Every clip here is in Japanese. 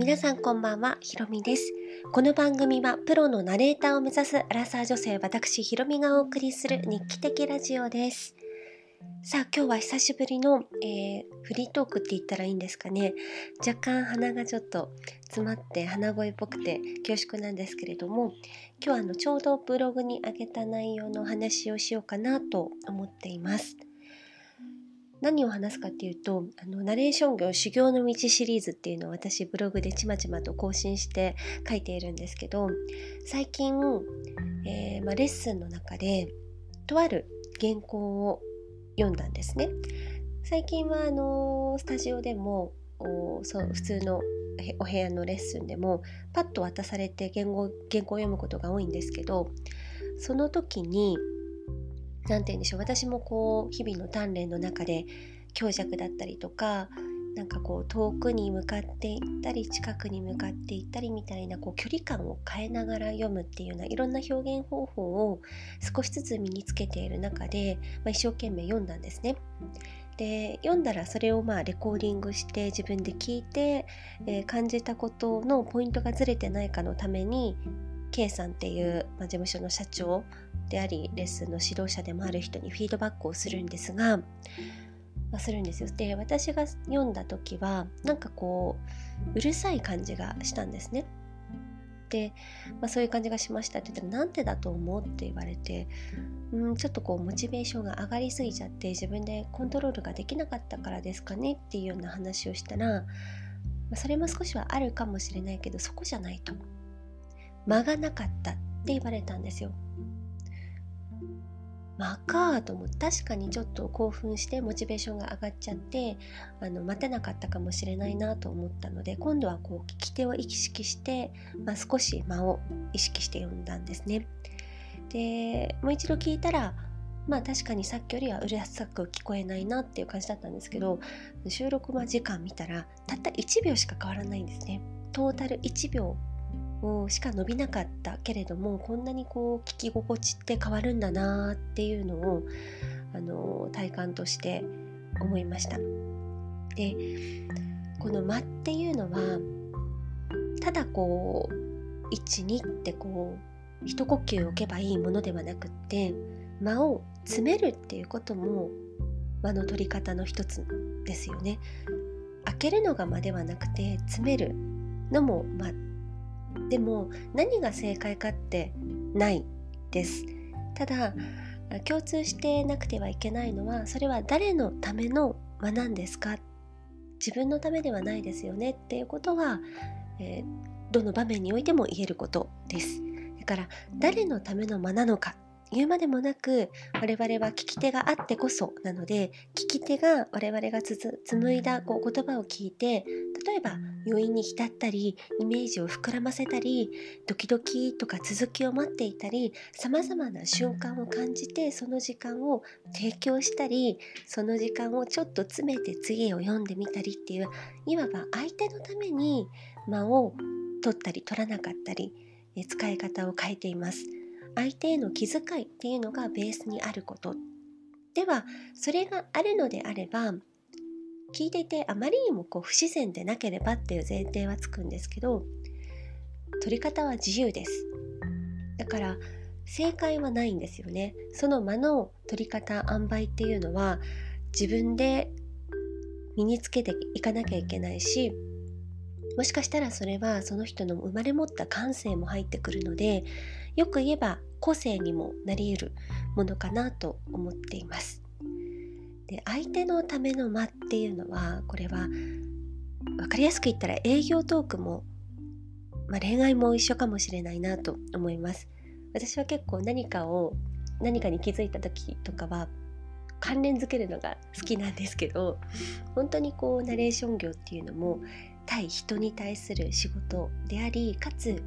皆さんこんばんは、ひろみです。この番組はプロのナレーターを目指すアラサー女性私ひろみがお送りする日記的ラジオです。さあ今日は久しぶりの、えー、フリートークって言ったらいいんですかね若干鼻がちょっと詰まって鼻声っぽくて恐縮なんですけれども今日はあのちょうどブログに上げた内容のお話をしようかなと思っています。何を話すかっていうとあのナレーション業修行の道シリーズっていうのを私ブログでちまちまと更新して書いているんですけど最近、えー、まあ、レッスンの中でとある原稿を読んだんですね。最近はあのスタジオでもそう普通のお部屋のレッスンでもパッと渡されて原語原稿を読むことが多いんですけどその時に何て言うんでしょう私もこう日々の鍛錬の中で強弱だったりとかなんかこう遠くに向かっていったり近くに向かっていったりみたいなこう距離感を変えながら読むっていうようないろんな表現方法を少しずつ身につけている中で、まあ、一生懸命読んだんですね。で読んだらそれをまあレコーディングして自分で聞いて、えー、感じたことのポイントがずれてないかのために K さんっていう、まあ、事務所の社長でありレッスンの指導者でもある人にフィードバックをするんですが、まあ、するんですよ。で私が読んだ時はなんかこううるさい感じがしたんですね。で、まあ、そういう感じがしましたって言ったらなんでだと思うって言われてうんちょっとこうモチベーションが上がりすぎちゃって自分でコントロールができなかったからですかねっていうような話をしたら、まあ、それも少しはあるかもしれないけどそこじゃないと間がなかったって言われたんですよ。間かと思って確かにちょっと興奮してモチベーションが上がっちゃってあの待てなかったかもしれないなと思ったので今度はこう聞き手を意識して、まあ、少し間を意識して読んだんですね。でもう一度聞いたらまあ確かにさっきよりはうるさく聞こえないなっていう感じだったんですけど収録間時間見たらたった1秒しか変わらないんですね。トータル1秒しか伸びなかったけれどもこんなにこう聞き心地って変わるんだなっていうのをあの体感として思いました。でこの間っていうのはただこう12ってこう一呼吸置けばいいものではなくって間を詰めるっていうことも間の取り方の一つですよね。開けるのが間ではなくて詰めるのも間でも何が正解かってないです。ただ共通してなくてはいけないのはそれは誰のための間なんですか？自分のためではないですよね。っていうことは、えー、どの場面においても言えることです。だから誰のための間なのか言うまでもなく我々は聞き手があってこそなので聞き手が我々が紡いだこう言葉を聞いて例えば余韻に浸ったりイメージを膨らませたりドキドキとか続きを待っていたりさまざまな瞬間を感じてその時間を提供したりその時間をちょっと詰めて次を読んでみたりっていういわば相手のために間を取ったり取らなかったり使い方を変えています。相手への気遣いっていうのがベースにあること。ではそれがあるのであれば聞いていてあまりにもこう不自然でなければっていう前提はつくんですけど取り方は自由です。だから正解はないんですよね。その間の取り方塩梅っていうのは自分で身につけていかなきゃいけないしもしかしたらそれはその人の生まれ持った感性も入ってくるのでよく言えば個性にもなり得るものかなと思っています。で相手のための間っていうのはこれは分かりやすく言ったら営業トークも、まあ、恋愛も一緒かもしれないなと思います。私は結構何かを何かに気づいた時とかは関連づけるのが好きなんですけど本当にこうナレーション業っていうのも対人に対する仕事でありかつ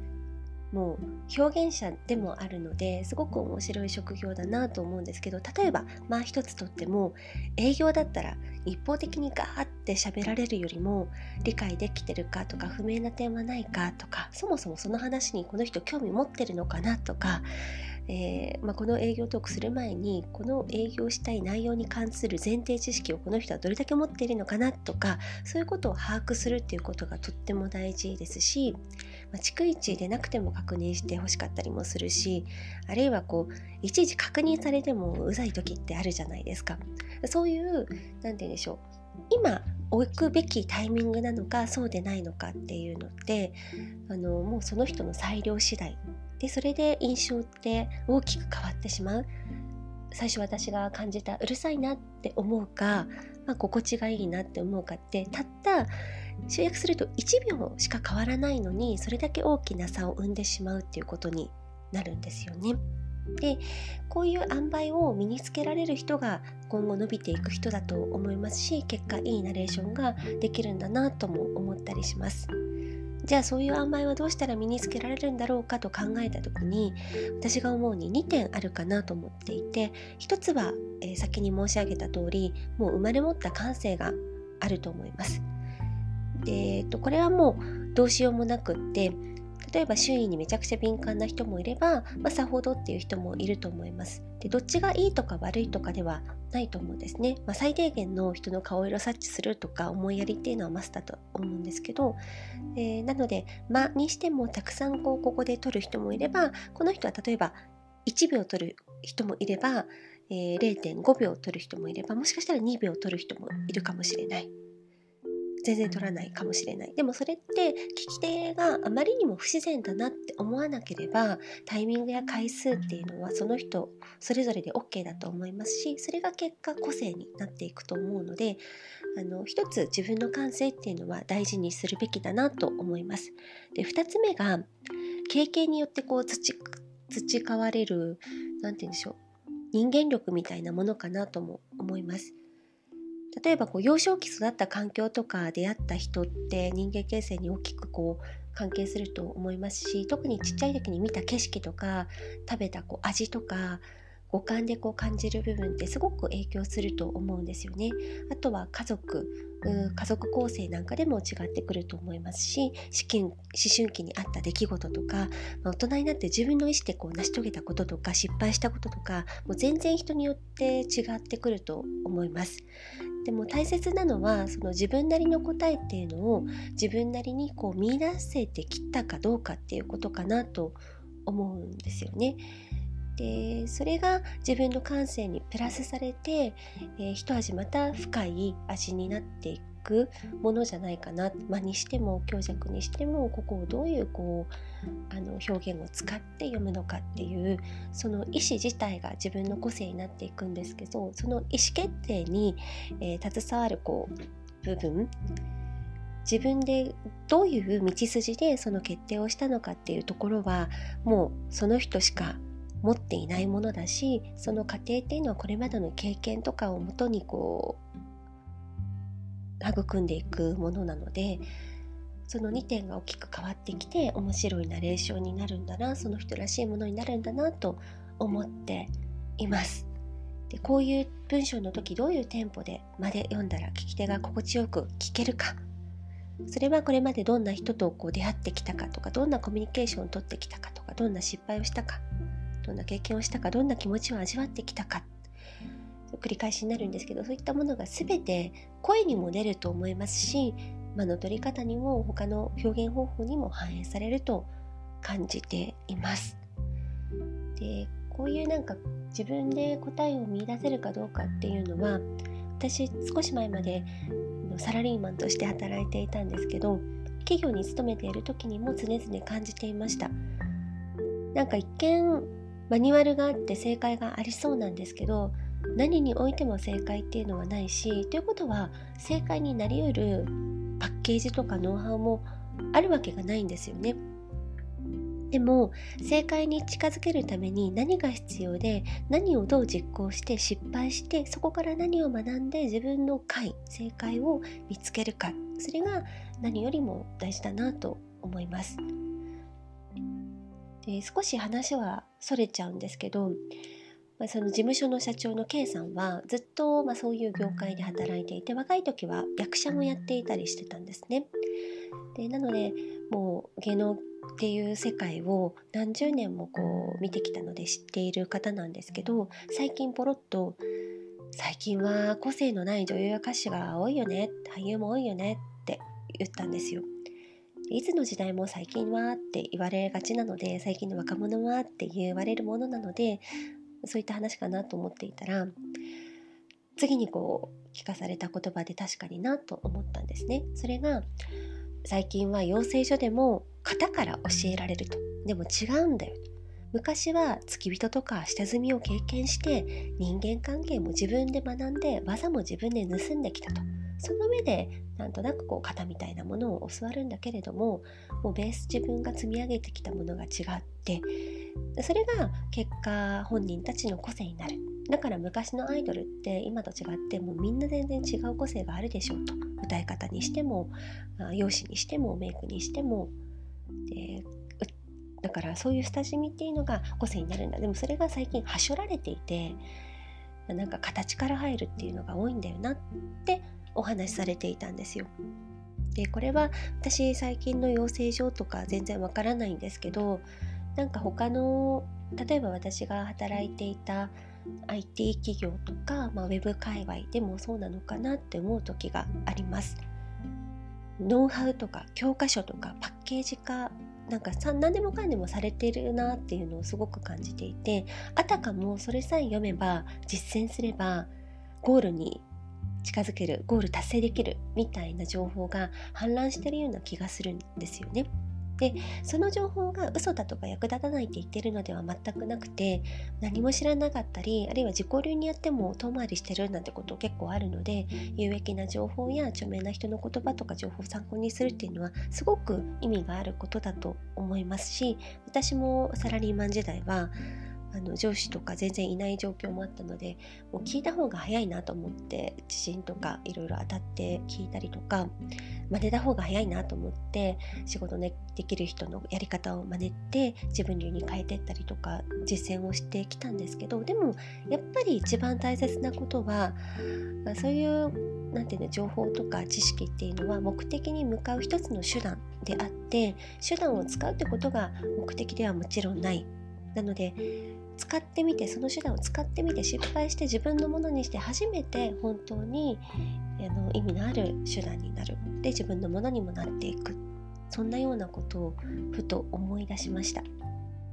もう表現者でもあるのですごく面白い職業だなと思うんですけど例えばまあ一つとっても営業だったら一方的にガーって喋られるよりも理解できてるかとか不明な点はないかとかそもそもその話にこの人興味持ってるのかなとかえー、まあ、この営業トークする前にこの営業したい内容に関する前提知識をこの人はどれだけ持っているのかなとかそういうことを把握するっていうことがとっても大事ですし、まあ、逐一でなくても確認してほしかったりもするしあるいはこういちいち確認されてもうざい時ってあるじゃないですか。そういう何て言うんでしょう。今置くべきタイミングなのかそうでないのかっていうのってあのもうその人の裁量次第でそれで印象って大きく変わってしまう。最初私が感じたうるさいなって思うか、まあ、心地がいいなって思うかってたった集約すると1秒しか変わらないのにそれだけ大きな差を生んでしまうっていうことになるんですよね。でこういう塩梅を身につけられる人が今後伸びていく人だと思いますし結果いいナレーションができるんだなとも思ったりします。じゃあそういう塩梅はどうしたら身につけられるんだろうかと考えた時に私が思うに2点あるかなと思っていて1つは、えー、先に申し上げた通りもう生まれ持った感性があると思います。でえっと、これはもうどうしようもなくって例えば周囲にめちゃくちゃ敏感な人もいれば、まあ、さほどっていう人もいると思います。でどっちがいいとか悪いとかではないと思うんですね。まあ、最低限の人の顔色察知するとか思いやりっていうのはマスターと思うんですけど、えー、なので「間」にしてもたくさんこうここで取る人もいればこの人は例えば1秒取る人もいれば、えー、0.5秒取る人もいればもしかしたら2秒取る人もいるかもしれない。全然取らないかもしれないでもそれって聞き手があまりにも不自然だなって思わなければタイミングや回数っていうのはその人それぞれで OK だと思いますしそれが結果個性になっていくと思うのであの一つ自分の感性っていうのは大事にするべきだなと思います。で2つ目が経験によってこう培われる何て言うんでしょう人間力みたいなものかなとも思います。例えばこう幼少期育った環境とか出会った人って人間形成に大きくこう関係すると思いますし特にちっちゃい時に見た景色とか食べたこう味とか五感でこう感じる部分ってすごく影響すると思うんですよね。あとは家族家族構成なんかでも違ってくると思いますし思春期にあった出来事とか、まあ、大人になって自分の意思でこう成し遂げたこととか失敗したこととかもう全然人によって違ってくると思います。でも大切なのはその自分なりの答えっていうのを自分なりにこう見出せてきたかどうかっていうことかなと思うんですよね。でそれが自分の感性にプラスされて、えー、一味また深い味になっていくものじゃないかな、まあ、にしても強弱にしてもここをどういうこうあの表現を使って読むのかっていうその意思自体が自分の個性になっていくんですけどその意思決定に、えー、携わるこう部分自分でどういう道筋でその決定をしたのかっていうところはもうその人しか持っていないものだしその過程っていうのはこれまでの経験とかをもとにこう育んでいくものなのでその2点が大きく変わってきて面白いナレーションになるんだなその人らしいものになるんだなと思っています。でこういう文章の時どういうテンポでまで読んだら聞き手が心地よく聞けるかそれはこれまでどんな人とこう出会ってきたかとかどんなコミュニケーションをとってきたかとかどんな失敗をしたかどんな経験をしたかどんな気持ちを味わってきたか繰り返しになるんですけどそういったものが全て声にも出ると思いますし間の取り方にも他の表現方法にも反映されると感じています。でこういうなんか自分で答えを見いだせるかどうかっていうのは私少し前までサラリーマンとして働いていたんですけど企業に勤めている時にも常々感じていましたなんか一見マニュアルがあって正解がありそうなんですけど何においても正解っていうのはないしということは正解になりうるパッケージとかノウハウもあるわけがないんですよね。でも正解に近づけるために何が必要で何をどう実行して失敗してそこから何を学んで自分の解正解を見つけるかそれが何よりも大事だなと思います。で少し話はそれちゃうんですけどまあ、その事務所の社長の K さんはずっとまあそういう業界で働いていて若い時は役者もやっていたりしてたんですね。でなのでもう芸能っていう世界を何十年もこう見てきたので知っている方なんですけど最近ポロッと「最近は個性のない女優や歌手が多いよね俳優も多いよね」って言ったんですよ。いつの時代も最近はって言われがちなので最近の若者はって言われるものなのでそういった話かなと思っていたら次にこう聞かされた言葉で確かになと思ったんですね。それが最近は養成所でも型から教えられると。でも違うんだよ。昔は付き人とか下積みを経験して人間関係も自分で学んで技も自分で盗んできたと。その上でなんとなくこう型みたいなものを教わるんだけれどももうベース自分が積み上げてきたものが違ってそれが結果本人たちの個性になる。だから昔のアイドルって今と違ってもうみんな全然違う個性があるでしょうと。歌い方にしても容姿にしてもメイクにしても。でだからそういう親しみっていうのが個性になるんだ。でもそれが最近はしょられていてなんか形から入るっていうのが多いんだよなってお話しされていたんですよ。でこれは私最近の養成所とか全然わからないんですけどなんか他の例えば私が働いていた IT 企業とか、まあ、ウェブ界隈でもそうなのかなって思う時があります。ノウハウとか教科書とかパッケージ化なんかさ何でもかんでもされてるなっていうのをすごく感じていてあたかもそれさえ読めば実践すればゴールに近づけるゴール達成できるみたいな情報が氾濫してるような気がするんですよね。でその情報が嘘だとか役立たないって言ってるのでは全くなくて何も知らなかったりあるいは自己流にやっても遠回りしてるなんてこと結構あるので有益な情報や著名な人の言葉とか情報を参考にするっていうのはすごく意味があることだと思いますし私もサラリーマン時代はあの上司とか全然いない状況もあったのでもう聞いた方が早いなと思って地震とかいろいろ当たって聞いたりとか真似た方が早いなと思って仕事できる人のやり方を真似て自分流に変えてったりとか実践をしてきたんですけどでもやっぱり一番大切なことはそういうなんていうの情報とか知識っていうのは目的に向かう一つの手段であって手段を使うってことが目的ではもちろんない。なので使ってみてその手段を使ってみて失敗して自分のものにして初めて本当にあの意味のある手段になる。で自分のものにもなっていく。そんなようなことをふと思い出しました。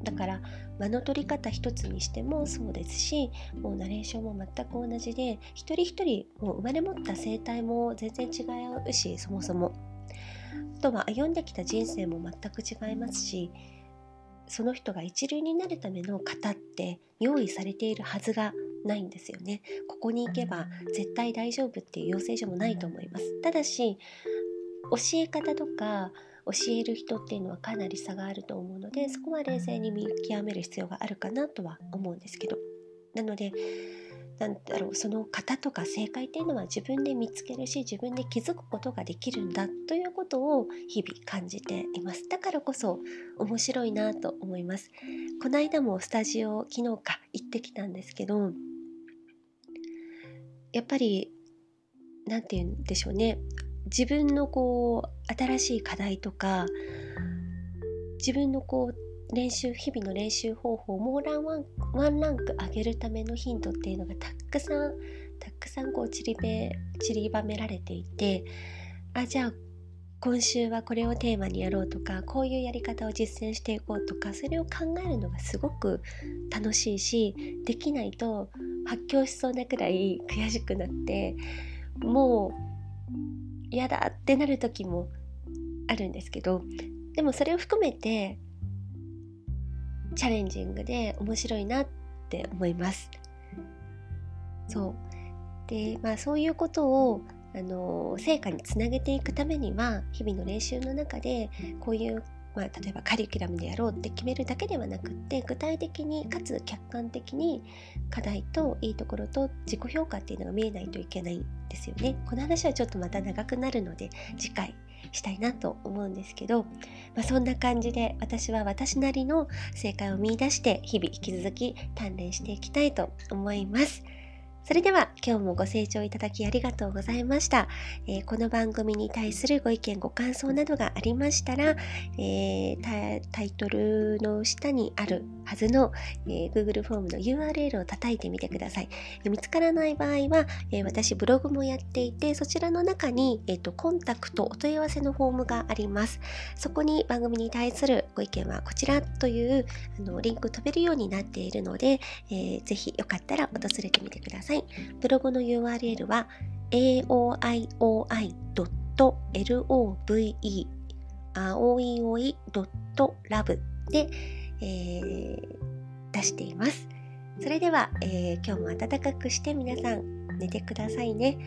だから間の取り方一つにしてもそうですしもうナレーションも全く同じで一人一人もう生まれ持った生態も全然違うしそもそも。あとは歩んできた人生も全く違いますしその人が一流になるための型って用意されているはずがないんですよね。ここに行けば絶対大丈夫っていう養成所もないと思います。ただし教え方とか教える人っていうのはかなり差があると思うのでそこは冷静に見極める必要があるかなとは思うんですけどなのでなんだろうその型とか正解っていうのは自分で見つけるし自分で気づくことができるんだということを日々感じています。だからこそ面白いなと思います。この間もスタジオ昨日か行ってきたんですけどやっぱり何て言うんでしょうね。自分のこう新しい課題とか自分のこう練習日々の練習方法をもランワンワンランク上げるためのヒントっていうのがたくさんたくさんこう散りべ散りばめられていてあじゃあ今週はこれをテーマにやろうとかこういうやり方を実践していこうとかそれを考えるのがすごく楽しいしできないと発狂しそうなくらい悔しくなってもう嫌だってなる時もあるんですけどでもそれを含めてチャレンジングで面白いなって思います。そうでまあそういうことをあの成果につなげていくためには日々の練習の中でこういうまあ、例えばカリキュラムでやろうって決めるだけではなくって具体的にかつ客観的に課題といいところと自己評価っていうのが見えないといけないんですよね。この話はちょっとまた長くなるので次回したいなと思うんですけど、まあ、そんな感じで私は私なりの正解を見いだして日々引き続き鍛錬していきたいと思います。それでは今日もご清聴いただきありがとうございました。えー、この番組に対するご意見ご感想などがありましたら、えー、タイトルの下にあるはずの、えー、Google フォームの URL を叩いてみてください。見つからない場合は、え私ブログもやっていてそちらの中に、えーと、コンタクトお問い合わせのフォームがあります。そこに番組に対するご意見はこちらというあのリンク飛べるようになっているので、えー、ぜひよかったら訪れてみてください。さい。ブログの URL は aoioi.love 青いおい .love で、えー、出しています。それでは、えー、今日も暖かくして皆さん寝てくださいね。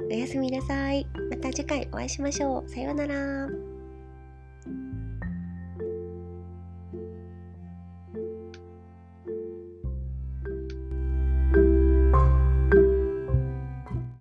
おやすみなさい。また次回お会いしましょう。さようなら。